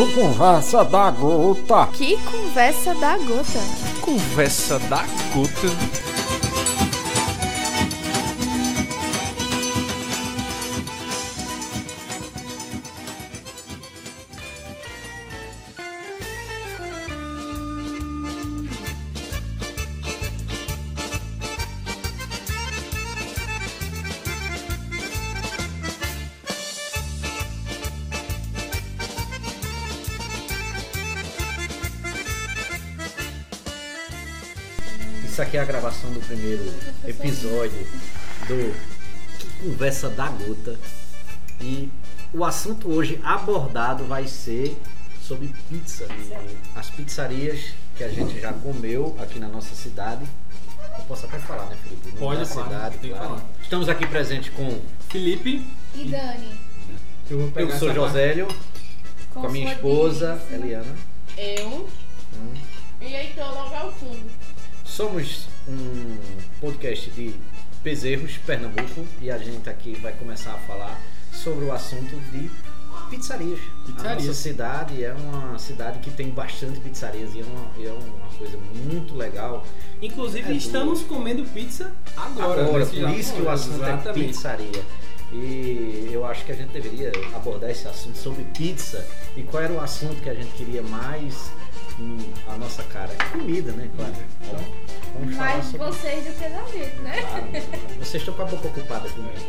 O Conversa da Gota. Que conversa da gota. Conversa da Gota. Isso aqui é a gravação do primeiro episódio do Conversa da Gota. E o assunto hoje abordado vai ser sobre pizza. As pizzarias que a gente já comeu aqui na nossa cidade. Eu posso até falar, né, Felipe? O nome Pode, claro, cidade, tem claro. falar. Estamos aqui presente com. Felipe. E Dani? Eu vou Eu sou Josélio, com a minha esposa, Eliana. Eu. Somos um podcast de Bezerros, Pernambuco, e a gente aqui vai começar a falar sobre o assunto de pizzarias. A Pizzarias. nossa cidade é uma cidade que tem bastante pizzarias e é uma, é uma coisa muito legal. Inclusive, É estamos comendo pizza agora. Agora, nesse por isso que o assunto é exatamente. pizzaria. E eu acho que a gente deveria abordar esse assunto sobre pizza. E qual era o assunto que a gente queria mais hum, a nossa cara? Comida, né? Claro. Então, vamos falar Mais sobre vocês do que da gente, né? Claro, vocês estão com a boca ocupada comigo.